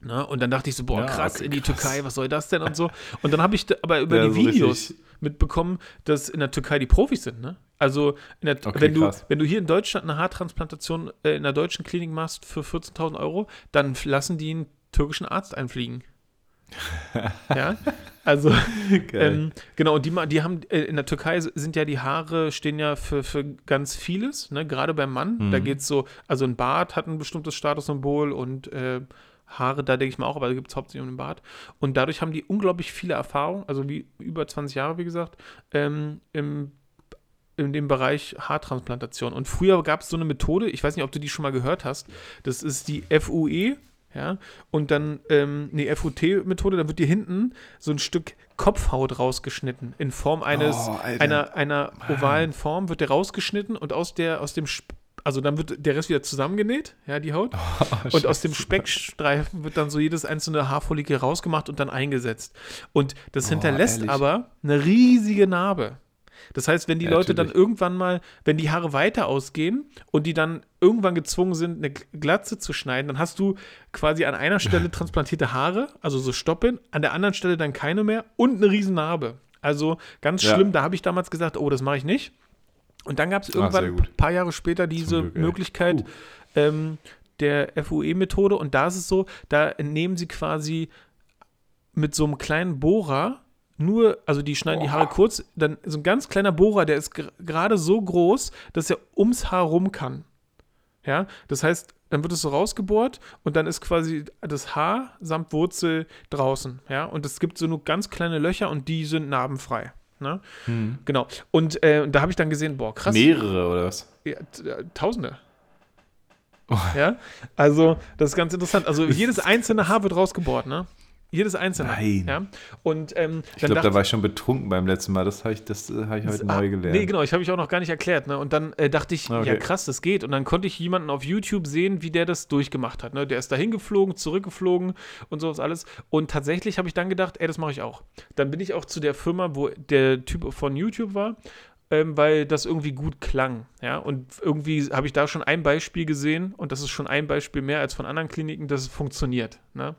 Ne? Und dann dachte ich so, boah, krass, okay, in die krass. Türkei, was soll das denn und so. Und dann habe ich aber über ja, die Videos mitbekommen, dass in der Türkei die Profis sind, ne? Also, der, okay, wenn, du, wenn du hier in Deutschland eine Haartransplantation äh, in einer deutschen Klinik machst für 14.000 Euro, dann lassen die einen türkischen Arzt einfliegen. [LAUGHS] ja, also ähm, genau, und die, die haben äh, in der Türkei sind ja die Haare stehen ja für, für ganz vieles, ne? gerade beim Mann. Mhm. Da geht es so, also ein Bart hat ein bestimmtes Statussymbol und äh, Haare, da denke ich mal auch, aber da gibt es hauptsächlich um den Bart. Und dadurch haben die unglaublich viele Erfahrungen, also wie über 20 Jahre, wie gesagt, ähm, im in dem Bereich Haartransplantation. Und früher gab es so eine Methode, ich weiß nicht, ob du die schon mal gehört hast, das ist die FUE, ja, und dann ähm, eine FUT-Methode, dann wird dir hinten so ein Stück Kopfhaut rausgeschnitten in Form eines oh, einer, einer ovalen Form wird der rausgeschnitten und aus der aus dem also dann wird der Rest wieder zusammengenäht, ja, die Haut. [LAUGHS] Oh, und aus dem Speckstreifen wird dann so jedes einzelne Haarfollikel rausgemacht und dann eingesetzt. Und das oh, hinterlässt ehrlich? aber eine riesige Narbe. Das heißt, wenn die ja, Leute natürlich. dann irgendwann mal, wenn die Haare weiter ausgehen und die dann irgendwann gezwungen sind, eine Glatze zu schneiden, dann hast du quasi an einer Stelle [LAUGHS] transplantierte Haare, also so Stoppen, an der anderen Stelle dann keine mehr und eine riesen Narbe. Also ganz schlimm, ja. da habe ich damals gesagt, oh, das mache ich nicht. Und dann gab es ah, irgendwann ein paar Jahre später diese Glück, Möglichkeit uh. ähm, der FUE-Methode. Und da ist es so, da nehmen sie quasi mit so einem kleinen Bohrer nur, also die schneiden oh. die Haare kurz, dann so ein ganz kleiner Bohrer, der ist gerade so groß, dass er ums Haar rum kann. Ja, das heißt, dann wird es so rausgebohrt und dann ist quasi das Haar samt Wurzel draußen. Ja, und es gibt so nur ganz kleine Löcher und die sind narbenfrei. Ne? Hm. Genau. Und äh, da habe ich dann gesehen, boah, krass. Mehrere oder was? Ja, äh, Tausende. Oh. Ja, also das ist ganz interessant. Also [LAUGHS] jedes einzelne Haar wird rausgebohrt, ne? Jedes einzelne. Nein. Ja? Und, ähm, ich glaube, da war ich schon betrunken beim letzten Mal. Das habe ich, das, hab ich heute ah, neu gelernt. Nee, genau. Ich habe ich auch noch gar nicht erklärt. Ne? Und dann äh, dachte ich, okay. ja krass, das geht. Und dann konnte ich jemanden auf YouTube sehen, wie der das durchgemacht hat. Ne? Der ist da hingeflogen, zurückgeflogen und sowas alles. Und tatsächlich habe ich dann gedacht, ey, das mache ich auch. Dann bin ich auch zu der Firma, wo der Typ von YouTube war. Ähm, weil das irgendwie gut klang. Ja, und irgendwie habe ich da schon ein Beispiel gesehen und das ist schon ein Beispiel mehr als von anderen Kliniken, dass es funktioniert. Ne?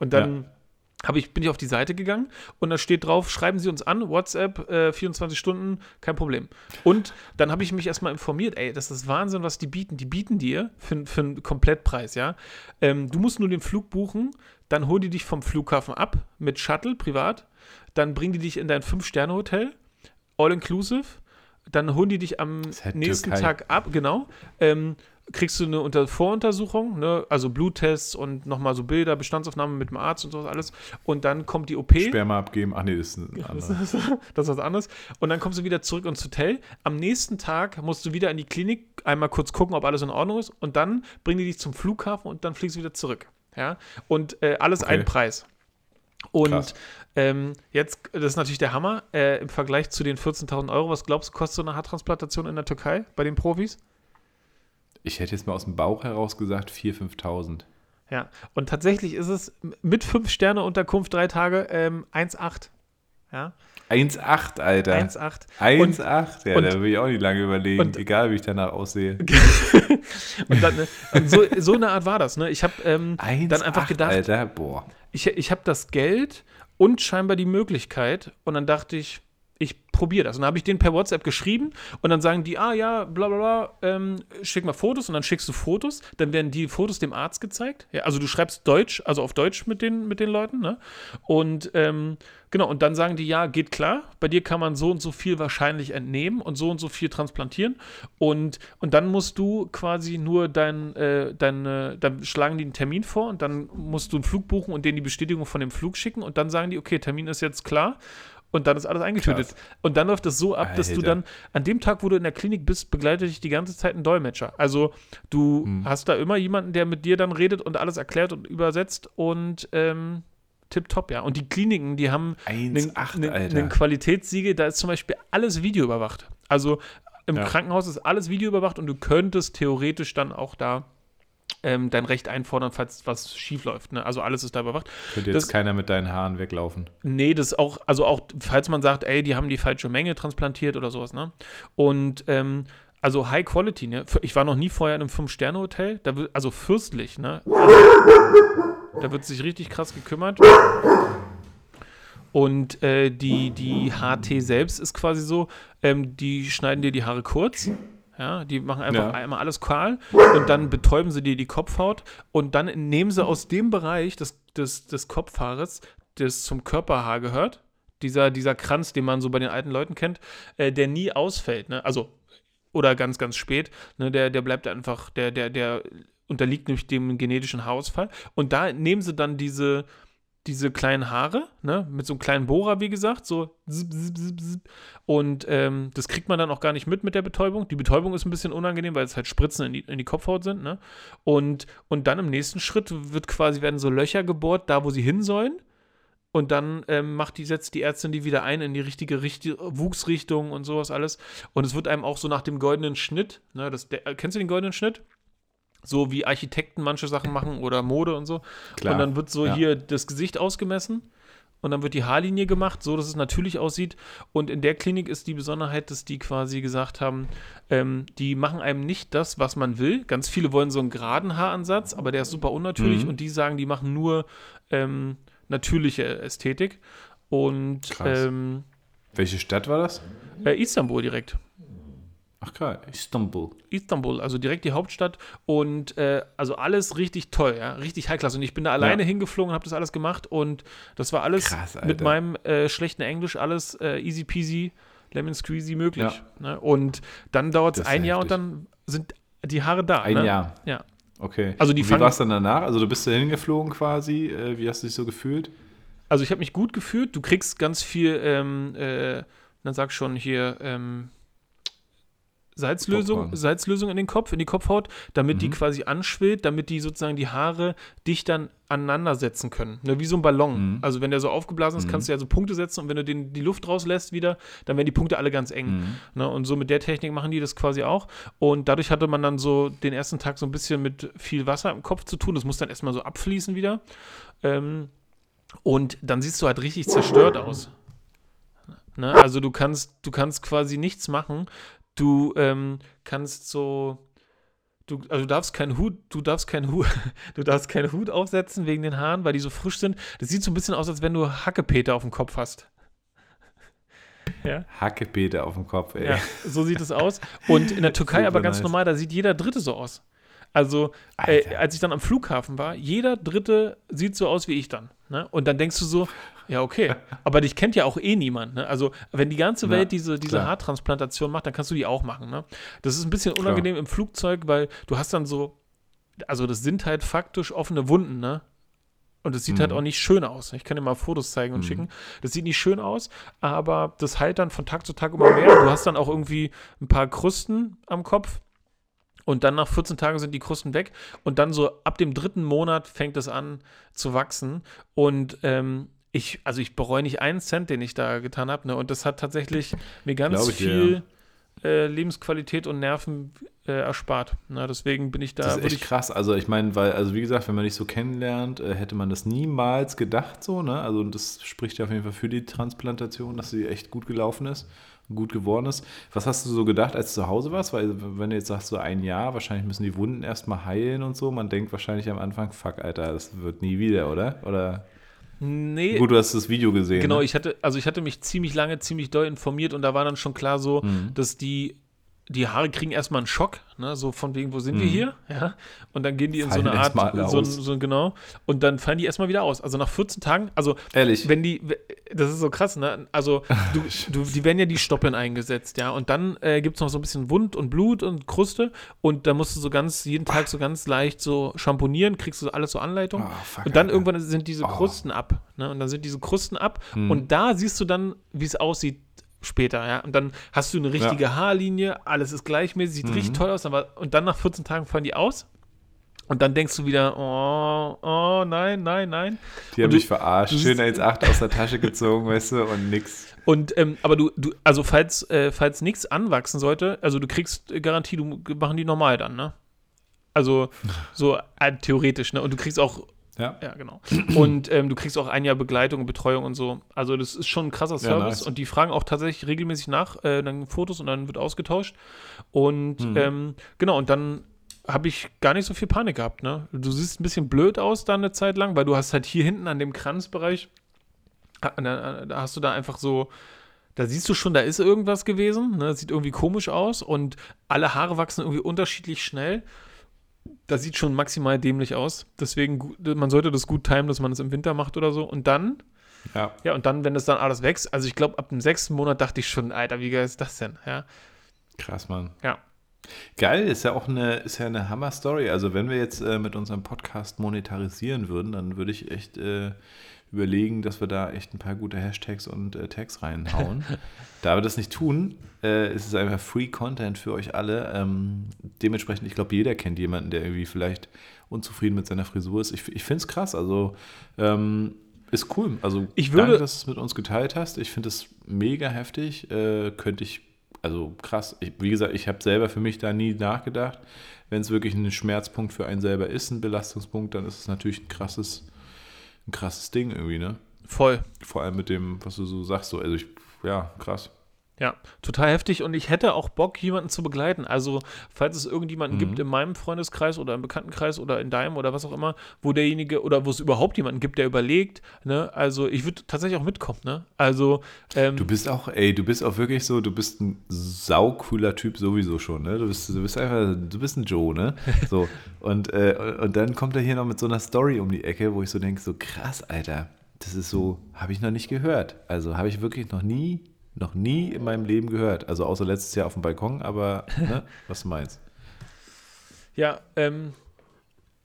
Und dann ja habe ich, bin ich auf die Seite gegangen und da steht drauf, schreiben Sie uns an, WhatsApp, äh, 24 Stunden, kein Problem. Und dann habe ich mich erstmal informiert, ey, das ist Wahnsinn, was die bieten. Die bieten dir für, für einen Komplettpreis, ja. Ähm, du musst nur den Flug buchen, dann hol die dich vom Flughafen ab mit Shuttle, privat, dann bringen die dich in dein Fünf-Sterne-Hotel, all inclusive, dann holen die dich am nächsten Türkei. Tag ab, genau. Ähm, kriegst du eine Unter Voruntersuchung, ne? also Bluttests und nochmal so Bilder, Bestandsaufnahme mit dem Arzt und sowas alles. Und dann kommt die OP. Sperma abgeben, ach nee, das ist ein anderes. [LAUGHS] Das, das ist was anderes. Und dann kommst du wieder zurück ins Hotel. Am nächsten Tag musst du wieder in die Klinik, einmal kurz gucken, ob alles in Ordnung ist. Und dann bringen die dich zum Flughafen und dann fliegst du wieder zurück. Ja, und äh, alles okay. ein Preis. Und ähm, jetzt, das ist natürlich der Hammer, äh, im Vergleich zu den 14.000 Euro, was glaubst du, kostet so eine Haartransplantation in der Türkei bei den Profis? Ich hätte jetzt mal aus dem Bauch heraus gesagt 4.000, 5.000. Ja, und tatsächlich ist es mit 5 Sterne Unterkunft drei Tage ähm, 1,8. Ja. 1,8, Alter. 1,8. 1,8, ja, und, da will ich auch nicht lange überlegen, und, egal wie ich danach aussehe. [LAUGHS] und dann, ne, so, so eine Art war das, ne? Ich habe ähm, dann einfach gedacht, Alter, boah. Ich, ich habe das Geld und scheinbar die Möglichkeit und dann dachte ich, ich probiere das. Und dann habe ich denen per WhatsApp geschrieben und dann sagen die, ah ja, bla bla bla, ähm, schick mal Fotos und dann schickst du Fotos. Dann werden die Fotos dem Arzt gezeigt. Ja, also du schreibst Deutsch, also auf Deutsch mit den, mit den Leuten. Ne? Und ähm, genau, und dann sagen die, ja, geht klar, bei dir kann man so und so viel wahrscheinlich entnehmen und so und so viel transplantieren. Und, und dann musst du quasi nur dein, äh, dein, äh, dann schlagen die einen Termin vor und dann musst du einen Flug buchen und denen die Bestätigung von dem Flug schicken und dann sagen die, okay, Termin ist jetzt klar und dann ist alles eingetütet. Krass. Und dann läuft es so ab, dass Alter. du dann an dem Tag, wo du in der Klinik bist, begleitet dich die ganze Zeit ein Dolmetscher. Also du hm. hast da immer jemanden, der mit dir dann redet und alles erklärt und übersetzt und ähm, tipptopp, ja. Und die Kliniken, die haben einen Qualitätssiegel, da ist zum Beispiel alles videoüberwacht. Also im ja. Krankenhaus ist alles videoüberwacht und du könntest theoretisch dann auch da ähm, dein Recht einfordern, falls was schief läuft. Ne? Also alles ist da überwacht. Könnte jetzt das, keiner mit deinen Haaren weglaufen. Nee, das auch, also auch, falls man sagt, ey, die haben die falsche Menge transplantiert oder sowas, ne? Und ähm, also High Quality, ne? Ich war noch nie vorher in einem Fünf-Sterne-Hotel, also fürstlich, ne? da wird sich richtig krass gekümmert. Und äh, die, die HT selbst ist quasi so, ähm, die schneiden dir die Haare kurz ja, die machen einfach ja. einmal alles kahl und dann betäuben sie dir die Kopfhaut und dann nehmen sie aus dem Bereich des, des, des Kopfhaares, das zum Körperhaar gehört, dieser, dieser Kranz, den man so bei den alten Leuten kennt, äh, der nie ausfällt, ne? Also, oder ganz, ganz spät, ne? Der, der bleibt einfach, der, der, der unterliegt nämlich dem genetischen Haarausfall. Und da nehmen sie dann diese, diese kleinen Haare, ne, mit so einem kleinen Bohrer, wie gesagt, so zip, zip, zip, und ähm, das kriegt man dann auch gar nicht mit mit der Betäubung. Die Betäubung ist ein bisschen unangenehm, weil es halt Spritzen in die, in die Kopfhaut sind, ne, und, und dann im nächsten Schritt wird quasi, werden so Löcher gebohrt, da wo sie hin sollen, und dann ähm, macht die, setzt die Ärztin die wieder ein in die richtige Richt Wuchsrichtung und sowas alles. Und es wird einem auch so nach dem goldenen Schnitt, ne, das, der, kennst du den goldenen Schnitt? So wie Architekten manche Sachen machen oder Mode und so. Klar, und dann wird so ja. hier das Gesicht ausgemessen und dann wird die Haarlinie gemacht, so dass es natürlich aussieht. Und in der Klinik ist die Besonderheit, dass die quasi gesagt haben, ähm, die machen einem nicht das, was man will. Ganz viele wollen so einen geraden Haaransatz, aber der ist super unnatürlich mhm. und die sagen, die machen nur ähm, natürliche Ästhetik. Und ähm, welche Stadt war das? Äh, Istanbul direkt. Ach klar, Istanbul. Istanbul, also direkt die Hauptstadt und äh, also alles richtig toll, ja, richtig High-Class. Und ich bin da alleine ja. hingeflogen und habe das alles gemacht und das war alles Krass, mit meinem äh, schlechten Englisch alles äh, easy peasy, lemon squeezy möglich. Ja. Ne? Und dann dauert es ein Jahr und dann sind die Haare da. Ein ne? Jahr? Ja. Okay. Also die wie war es dann danach? Also du bist da hingeflogen quasi, äh, wie hast du dich so gefühlt? Also ich habe mich gut gefühlt. Du kriegst ganz viel, ähm, äh, dann sag schon hier, ähm, Salzlösung, Salzlösung in den Kopf, in die Kopfhaut, damit mhm. die quasi anschwillt, damit die sozusagen die Haare dich dann aneinander setzen können. Ne, wie so ein Ballon. Mhm. Also wenn der so aufgeblasen ist, mhm. kannst du ja so Punkte setzen und wenn du den, die Luft rauslässt wieder, dann werden die Punkte alle ganz eng. Mhm. Ne, und so mit der Technik machen die das quasi auch. Und dadurch hatte man dann so den ersten Tag so ein bisschen mit viel Wasser im Kopf zu tun. Das muss dann erstmal so abfließen wieder. Ähm, und dann siehst du halt richtig zerstört aus. Ne? Also du kannst, du kannst quasi nichts machen. Du ähm, kannst so, du, also du darfst keinen Hut, du darfst keinen Hut, [LAUGHS] du darfst keinen Hut aufsetzen wegen den Haaren, weil die so frisch sind. Das sieht so ein bisschen aus, als wenn du Hackepeter auf dem Kopf hast. Ja. Hackepeter auf dem Kopf, ey. Ja, so sieht es aus. Und in der [LAUGHS] Türkei aber ganz nice. normal, da sieht jeder Dritte so aus. Also, äh, als ich dann am Flughafen war, jeder Dritte sieht so aus wie ich dann. Ne? Und dann denkst du so, ja, okay. Aber dich kennt ja auch eh niemand. Ne? Also, wenn die ganze Welt ja, diese, diese Haartransplantation macht, dann kannst du die auch machen. Ne? Das ist ein bisschen unangenehm klar. im Flugzeug, weil du hast dann so, also das sind halt faktisch offene Wunden, ne? Und es sieht halt mhm. halt auch nicht schön aus. Ich kann dir mal Fotos zeigen und mhm. schicken. Das sieht nicht schön aus, aber das heilt dann von Tag zu Tag immer mehr. Du hast dann auch irgendwie ein paar Krusten am Kopf. Und dann nach 14 Tagen sind die Krusten weg. Und dann so ab dem dritten Monat fängt es an zu wachsen. Und ähm, ich, also ich bereue nicht einen Cent, den ich da getan habe. Ne? Und das hat tatsächlich mir ganz viel dir, ja. äh, Lebensqualität und Nerven äh, erspart. Na, deswegen bin ich da. Das ist echt krass. Also ich meine, weil, also wie gesagt, wenn man dich so kennenlernt, äh, hätte man das niemals gedacht so, ne? Also das spricht ja auf jeden Fall für die Transplantation, dass sie echt gut gelaufen ist, gut geworden ist. Was hast du so gedacht, als du zu Hause warst? Weil wenn du jetzt sagst, so ein Jahr, wahrscheinlich müssen die Wunden erstmal heilen und so. Man denkt wahrscheinlich am Anfang, fuck, Alter, das wird nie wieder, oder? Oder? Nee. Gut, du hast das Video gesehen. Genau, ne? ich hatte, also ich hatte mich ziemlich lange, ziemlich doll informiert und da war dann schon klar so, mhm. dass die die Haare kriegen erstmal einen Schock, ne? so von wegen, wo sind mhm. wir hier? Ja. Und dann gehen die in fallen so eine Art, so, so, genau, und dann fallen die erstmal wieder aus. Also nach 14 Tagen, also Ehrlich? wenn die, das ist so krass, ne? Also [LAUGHS] du, du, die werden ja die Stoppeln eingesetzt, ja. Und dann äh, gibt es noch so ein bisschen Wund und Blut und Kruste und da musst du so ganz, jeden Tag so ganz leicht so schamponieren, kriegst du alles so Anleitung. Oh, und dann irgendwann sind diese oh. Krusten ab, ne? Und dann sind diese Krusten ab mhm. und da siehst du dann, wie es aussieht später, ja. Und dann hast du eine richtige ja. Haarlinie, alles ist gleichmäßig, sieht mhm. richtig toll aus, aber und dann nach 14 Tagen fallen die aus. Und dann denkst du wieder, oh, oh, nein, nein, nein. Die haben dich verarscht, schön als 8 aus der Tasche gezogen, [LAUGHS] weißt du, und nix. Und, ähm, aber du, du, also falls, äh, falls nichts anwachsen sollte, also du kriegst Garantie, du machen die normal dann, ne? Also so äh, theoretisch, ne? Und du kriegst auch ja. Ja, genau. Und ähm, du kriegst auch ein Jahr Begleitung und Betreuung und so. Also das ist schon ein krasser Service. Ja, nice. Und die fragen auch tatsächlich regelmäßig nach, äh, dann Fotos und dann wird ausgetauscht. Und mhm. ähm, genau, und dann habe ich gar nicht so viel Panik gehabt. Ne? Du siehst ein bisschen blöd aus da eine Zeit lang, weil du hast halt hier hinten an dem Kranzbereich, da, da hast du da einfach so, da siehst du schon, da ist irgendwas gewesen. Ne? Sieht irgendwie komisch aus und alle Haare wachsen irgendwie unterschiedlich schnell das sieht schon maximal dämlich aus. Deswegen, man sollte das gut timen, dass man es im Winter macht oder so. Und dann, ja, ja und dann, wenn das dann alles wächst, also ich glaube, ab dem sechsten Monat dachte ich schon, Alter, wie geil ist das denn? Ja. Krass, Mann. Ja. Geil, ist ja auch eine, ist ja eine Hammer-Story. Also, wenn wir jetzt äh, mit unserem Podcast monetarisieren würden, dann würde ich echt äh, überlegen, dass wir da echt ein paar gute Hashtags und äh, Tags reinhauen. [LAUGHS] da wir das nicht tun, äh, ist es einfach Free Content für euch alle. Ähm, dementsprechend, ich glaube, jeder kennt jemanden, der irgendwie vielleicht unzufrieden mit seiner Frisur ist. Ich, ich finde es krass. Also ähm, ist cool. Also ich würde, danke, dass du es mit uns geteilt hast. Ich finde es mega heftig. Äh, könnte ich, also krass. Ich, wie gesagt, ich habe selber für mich da nie nachgedacht. Wenn es wirklich ein Schmerzpunkt für einen selber ist, ein Belastungspunkt, dann ist es natürlich ein krasses ein krasses Ding irgendwie, ne? Voll. Vor allem mit dem, was du so sagst, so, also ich, ja, krass. Ja, total heftig und ich hätte auch Bock, jemanden zu begleiten. Also, falls es irgendjemanden mhm. gibt in meinem Freundeskreis oder im Bekanntenkreis oder in deinem oder was auch immer, wo derjenige oder wo es überhaupt jemanden gibt, der überlegt, ne, also ich würde tatsächlich auch mitkommen, ne? Also, ähm, Du bist auch, ey, du bist auch wirklich so, du bist ein saucooler Typ sowieso schon, ne? Du bist, du bist einfach, du bist ein Joe, ne? [LAUGHS] So, und, äh, und dann kommt er hier noch mit so einer Story um die Ecke, wo ich so denke, so krass, Alter, das ist so, habe ich noch nicht gehört. Also habe ich wirklich noch nie noch nie in meinem Leben gehört. Also außer letztes Jahr auf dem Balkon, aber ne, [LAUGHS] was du meinst. Ja, ähm,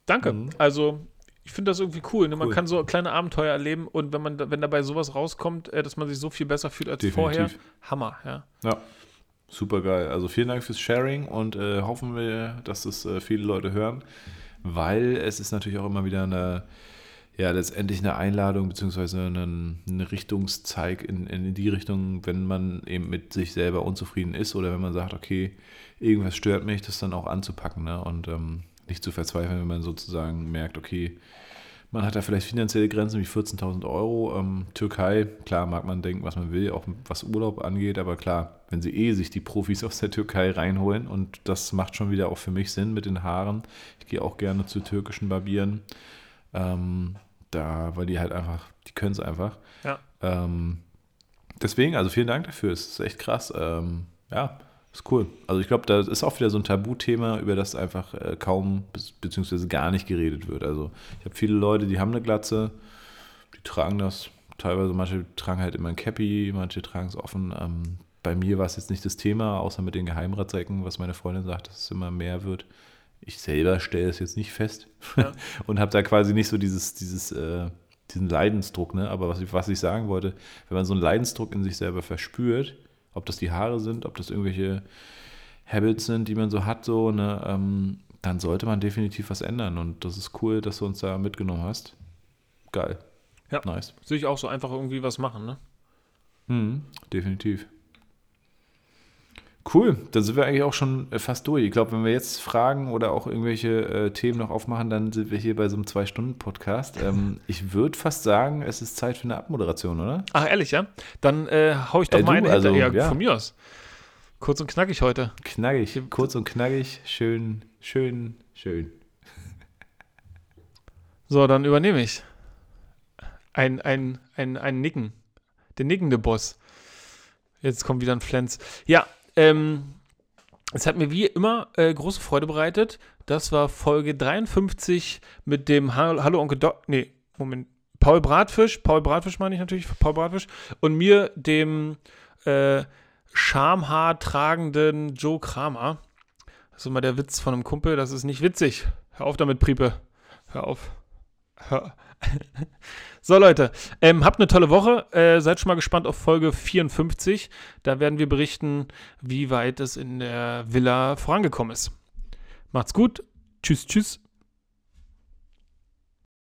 danke. Mhm. Also ich finde das irgendwie cool. Ne? Man kann so kleine Abenteuer erleben und wenn man, wenn dabei sowas rauskommt, äh, dass man sich so viel besser fühlt als Definitiv. vorher, Hammer, ja. Ja, super geil. Also vielen Dank fürs Sharing und äh, hoffen wir, dass es äh, viele Leute hören, weil es ist natürlich auch immer wieder eine ja letztendlich eine Einladung beziehungsweise einen, eine Richtungszeig in, in die Richtung, wenn man eben mit sich selber unzufrieden ist oder wenn man sagt, okay, irgendwas stört mich, das dann auch anzupacken ne? und ähm, nicht zu verzweifeln, wenn man sozusagen merkt, okay, man hat da vielleicht finanzielle Grenzen wie 14.000 Euro. Ähm, Türkei, klar mag man denken, was man will, auch was Urlaub angeht, aber klar, wenn sie eh sich die Profis [LAUGHS] aus der Türkei reinholen und das macht schon wieder auch für mich Sinn mit den Haaren. Ich gehe auch gerne zu türkischen Barbieren. Ähm, da, weil die halt einfach, die können es einfach. Ja. Ähm, deswegen, also vielen Dank dafür. Es ist echt krass. Ähm, ja, ist cool. Also ich glaube, da ist auch wieder so ein Tabuthema, über das einfach äh, kaum beziehungsweise gar nicht geredet wird. Also ich habe viele Leute, die haben eine Glatze, die tragen das. Teilweise, manche tragen halt immer ein Cappy, manche tragen es offen. Ähm, bei mir war es jetzt nicht das Thema, außer mit den Geheimratsecken, was meine Freundin sagt, dass es immer mehr wird ich selber stelle es jetzt nicht fest ja. [LAUGHS] und habe da quasi nicht so dieses, dieses, äh, diesen Leidensdruck, ne? Aber was ich, was ich sagen wollte, wenn man so einen Leidensdruck in sich selber verspürt, ob das die Haare sind, ob das irgendwelche Habits sind, die man so hat, so, ne, ähm, dann sollte man definitiv was ändern. Und das ist cool, dass du uns da mitgenommen hast. Geil. Ja. Nice. Sehe ich auch so einfach irgendwie was machen, ne? Mhm, definitiv. Cool, da sind wir eigentlich auch schon äh, fast durch. Ich glaube, wenn wir jetzt Fragen oder auch irgendwelche äh, Themen noch aufmachen, dann sind wir hier bei so einem Zwei-Stunden-Podcast. Ähm, ich würde fast sagen, es ist Zeit für eine Abmoderation, oder? Ach, ehrlich, ja? Dann äh, hau ich doch äh, mal eine also, ja, ja, von mir aus. Kurz und knackig heute. Knackig, kurz und knackig, schön, schön, schön. So, dann übernehme ich. Ein, ein, ein, ein Nicken. Der nickende Boss. Jetzt kommt wieder ein Flens. Ja, ähm, es hat mir wie immer äh, große Freude bereitet. Das war Folge 53 mit dem Hallo, Hallo Onkel Doc. Nee, Moment. Paul Bratfisch. Paul Bratfisch meine ich natürlich. Paul Bratfisch. Und mir, dem äh, Schamhaar tragenden Joe Kramer. Das ist immer der Witz von einem Kumpel. Das ist nicht witzig. Hör auf damit, Priepe. Hör auf. Hör. [LAUGHS] So, Leute, ähm, habt eine tolle Woche. Äh, seid schon mal gespannt auf Folge 54. Da werden wir berichten, wie weit es in der Villa vorangekommen ist. Macht's gut. Tschüss, tschüss.